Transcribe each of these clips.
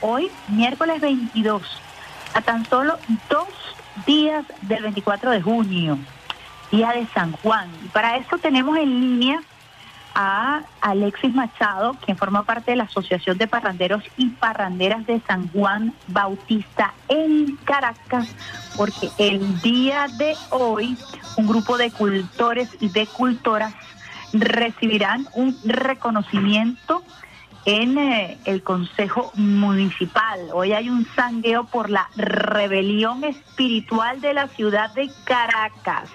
hoy, miércoles 22, a tan solo dos días del 24 de junio, día de San Juan. Y para eso tenemos en línea a Alexis Machado, quien forma parte de la Asociación de Parranderos y Parranderas de San Juan Bautista en Caracas, porque el día de hoy un grupo de cultores y de cultoras recibirán un reconocimiento en eh, el Consejo Municipal. Hoy hay un sangueo por la rebelión espiritual de la ciudad de Caracas.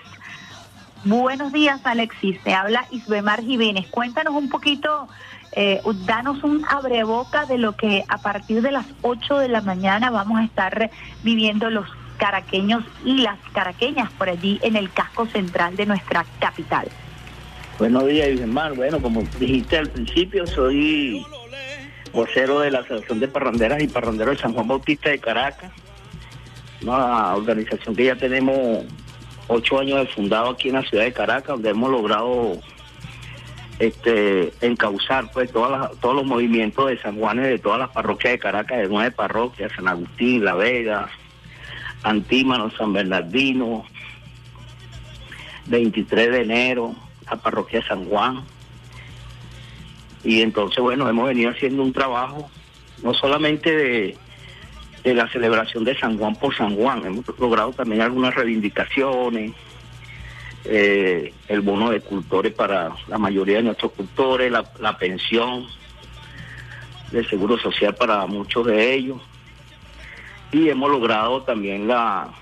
Buenos días, Alexis. Te habla Isbemar Jiménez. Cuéntanos un poquito, eh, danos un abreboca de lo que a partir de las 8 de la mañana vamos a estar viviendo los caraqueños y las caraqueñas por allí en el casco central de nuestra capital. Buenos días, Isbemar. Bueno, como dijiste al principio, soy vocero de la Asociación de Parranderas y Parranderos de San Juan Bautista de Caracas, una organización que ya tenemos ocho años de fundado aquí en la ciudad de Caracas, donde hemos logrado este encauzar pues todos los movimientos de San Juan y de todas las parroquias de Caracas, de nueve parroquias, San Agustín, La Vega, Antímano, San Bernardino, 23 de enero, la parroquia de San Juan. Y entonces, bueno, hemos venido haciendo un trabajo, no solamente de, de la celebración de San Juan por San Juan. Hemos logrado también algunas reivindicaciones, eh, el bono de cultores para la mayoría de nuestros cultores, la, pensión del seguro social para muchos de ellos. Y hemos logrado también la,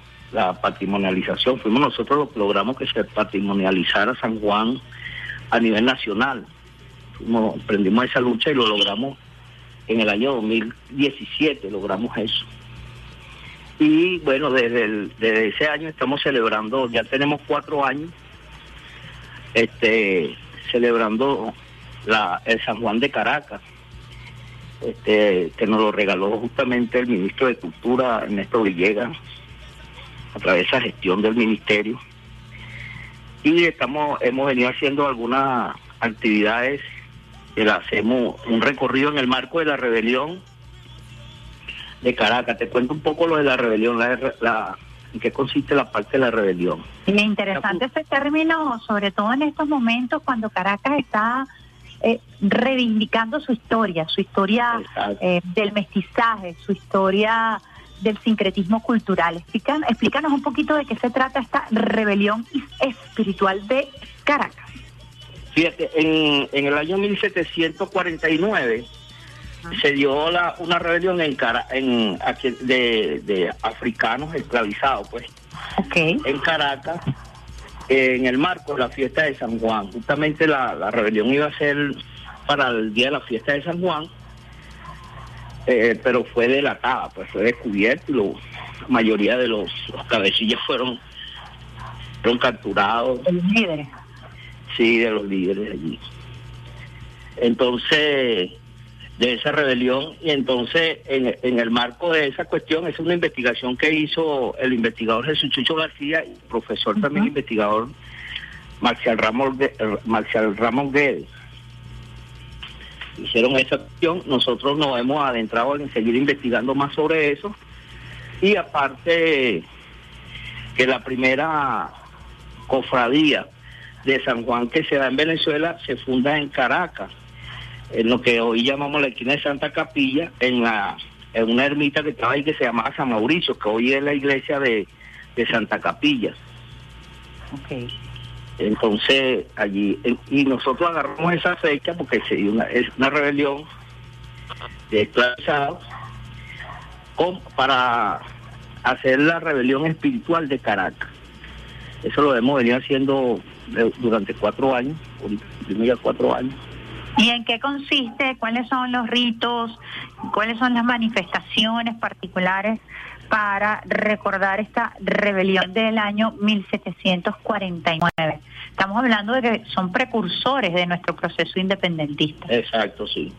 patrimonialización. Fuimos nosotros los que logramos que se patrimonializara San Juan a nivel nacional. Fuimos, emprendimos esa lucha y lo logramos en el año 2017 logramos eso. Y bueno, desde, desde ese año estamos celebrando, ya tenemos cuatro años, este, celebrando la, el San Juan de Caracas, este, que nos lo regaló justamente el ministro de Cultura, Ernesto Villegas, a través de esa gestión del ministerio. Y estamos, hemos venido haciendo algunas actividades hacemos un recorrido en el marco de la rebelión de Caracas. Te cuento un poco lo de la rebelión, la, en qué consiste la parte de la rebelión. Y interesante ese término, sobre todo en estos momentos cuando Caracas está eh, reivindicando su historia, su historia eh, del mestizaje, su historia del sincretismo cultural. Explican, explícanos un poquito de qué se trata esta rebelión espiritual de Caracas. Fíjate, en, en el año 1749 se dio la, una rebelión en, en de, africanos esclavizados, pues, en Caracas, en el marco de la fiesta de San Juan. Justamente la, rebelión iba a ser para el día de la fiesta de San Juan, eh, pero fue delatada, pues fue descubierto y la mayoría de los, cabecillas fueron, fueron capturados. Los líderes sí, de los líderes allí. Entonces, de esa rebelión, y entonces en, el marco de esa cuestión, es una investigación que hizo el investigador Jesús Chucho García y el profesor también investigador Marcial Ramón, Marcial Ramón Guedes. Hicieron esa cuestión, nosotros nos hemos adentrado en seguir investigando más sobre eso, y aparte que la primera cofradía de San Juan que se da en Venezuela se funda en Caracas, en lo que hoy llamamos la esquina de Santa Capilla, en la en una ermita que estaba ahí que se llamaba San Mauricio, que hoy es la iglesia de, Santa Capilla. Okay. Entonces, allí, y nosotros agarramos esa fecha porque se dio una, es una rebelión de esclavizados para hacer la rebelión espiritual de Caracas. Eso lo hemos venido haciendo durante cuatro años, ya cuatro años. ¿Y en qué consiste? ¿Cuáles son los ritos? ¿Cuáles son las manifestaciones particulares para recordar esta rebelión del año 1749? Estamos hablando de que son precursores de nuestro proceso independentista. Exacto, sí.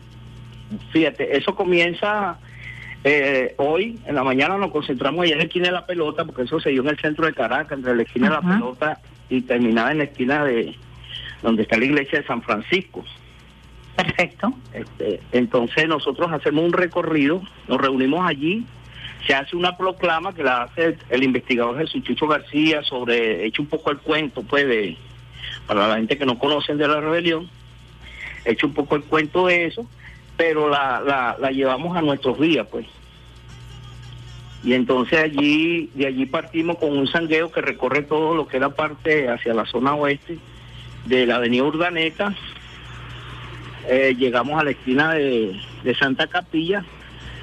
Fíjate, eso comienza eh, hoy, en la mañana nos concentramos allá en la esquina de la pelota, porque eso se dio en el centro de Caracas, entre la esquina de la pelota y terminaba en la esquina de donde está la iglesia de San Francisco. Perfecto. Este, entonces nosotros hacemos un recorrido, nos reunimos allí, se hace una proclama que la hace el, investigador Jesús Chucho García sobre, hecho un poco el cuento, pues, de, para la gente que no conocen de la rebelión, hecho un poco el cuento de eso, pero la, la, la llevamos a nuestros días, pues. Y entonces allí, de allí partimos con un sangueo que recorre todo lo que era parte hacia la zona oeste de la avenida Urdaneta. Eh, llegamos a la esquina de, Santa Capilla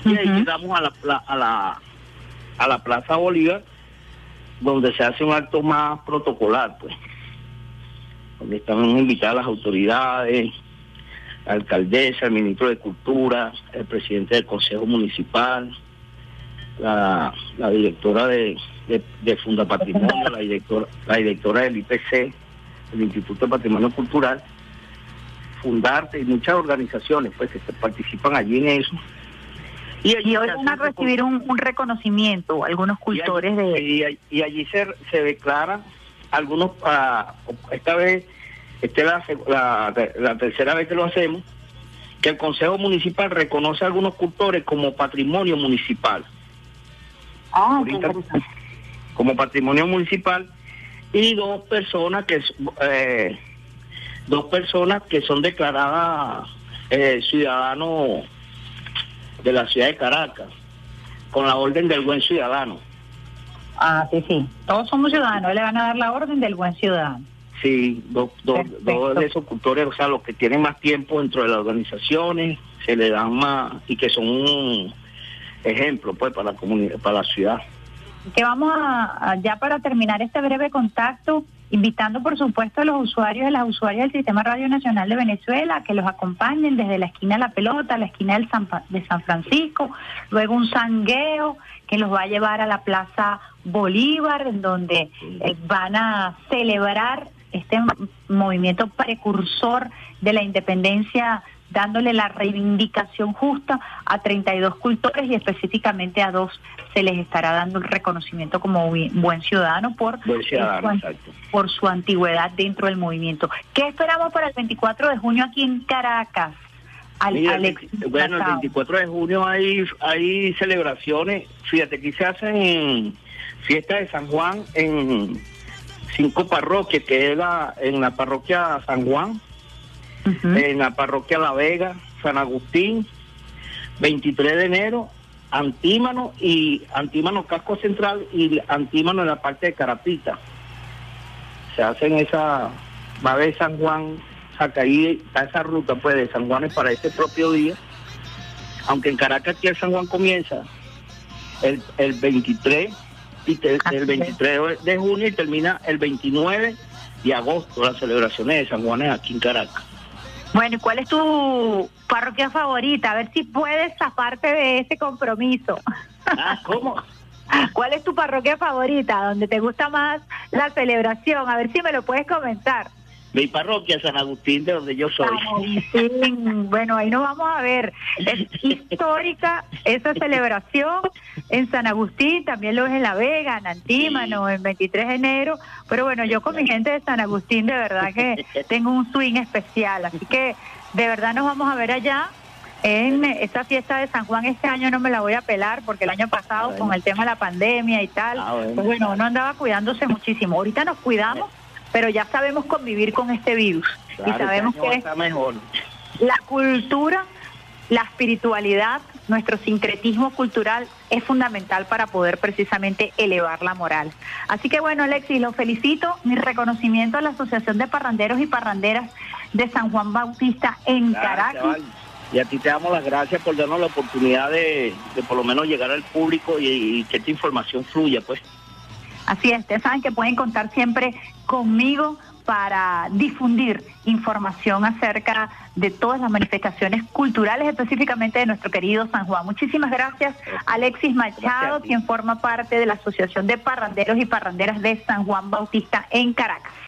y ahí llegamos a la, a la a la Plaza Bolívar, donde se hace un acto más protocolar, pues, donde están invitadas las autoridades, la alcaldesa, el ministro de Cultura, el presidente del Consejo Municipal, la, directora de, de, Funda Patrimonio, la directora, la directora del IPC, el Instituto de Patrimonio Cultural, Fundarte y muchas organizaciones pues que participan allí en eso. Y, hoy van a recibir un, reconocimiento, algunos cultores de... Y, allí se, se declaran algunos, uh, esta vez, esta es la, la, tercera vez que lo hacemos, que el Consejo Municipal reconoce a algunos cultores como patrimonio municipal. Ah, como patrimonio municipal y dos personas que eh, dos personas que son declaradas eh, ciudadanos de la ciudad de Caracas con la orden del buen ciudadano. Ah, sí, sí. Todos somos ciudadanos, le van a dar la orden del buen ciudadano. Sí, dos, dos, de esos cultores, o sea, los que tienen más tiempo dentro de las organizaciones, se le dan más y que son un ejemplo pues para la comunidad, para la ciudad. Que vamos a, ya para terminar este breve contacto, invitando por supuesto a los usuarios y las usuarias del Sistema Radio Nacional de Venezuela que los acompañen desde la esquina de la pelota, la esquina del San, de San Francisco, luego un sangueo que los va a llevar a la Plaza Bolívar, en donde eh, van a celebrar este movimiento precursor de la independencia dándole la reivindicación justa a 32 cultores y específicamente a dos se les estará dando el reconocimiento como buen ciudadano por, por su antigüedad dentro del movimiento. ¿Qué esperamos para el 24 de junio aquí en Caracas? bueno, el 24 de junio hay, hay celebraciones, fíjate, aquí se hacen fiestas de San Juan en cinco parroquias, que es la, en la parroquia San Juan, en la parroquia La Vega, San Agustín, 23 de enero, Antímano y Antímano Casco Central y Antímano en la parte de Carapita. Se hacen esa, va a haber San Juan, Sacaí, está esa ruta pues de San Juan es para este propio día, aunque en Caracas aquí el San Juan comienza el, el 23 y el 23 de junio y termina el 29 de agosto las celebraciones de San Juan aquí en Caracas. Bueno, ¿y cuál es tu parroquia favorita? A ver si puedes zafarte de ese compromiso. Ah, ¿cómo? ¿Cuál es tu parroquia favorita? ¿Donde te gusta más la celebración? A ver si me lo puedes comentar. Mi parroquia San Agustín, de donde yo soy. Bueno, ahí nos vamos a ver. Es histórica esa celebración en San Agustín, también lo es en La Vega, en Antímano, en 23 de enero. Pero bueno, yo con mi gente de San Agustín, de verdad que tengo un swing especial. Así que de verdad nos vamos a ver allá. En esta fiesta de San Juan este año no me la voy a pelar porque el año pasado con el tema de la pandemia y tal, ah, pues bueno, uno andaba cuidándose muchísimo. Ahorita nos cuidamos pero ya sabemos convivir con este virus y sabemos que mejor. la cultura, la espiritualidad, nuestro sincretismo cultural es fundamental para poder precisamente elevar la moral. Así que bueno, Alexis, lo felicito, mi reconocimiento a la Asociación de Parranderos y Parranderas de San Juan Bautista en Caracas. Y a ti te damos las gracias por darnos la oportunidad de, por lo menos llegar al público y, y que esta información fluya, pues. Así es, ustedes saben que pueden contar siempre conmigo para difundir información acerca de todas las manifestaciones culturales, específicamente de nuestro querido San Juan. Muchísimas gracias, Alexis Machado, quien forma parte de la Asociación de Parranderos y Parranderas de San Juan Bautista en Caracas.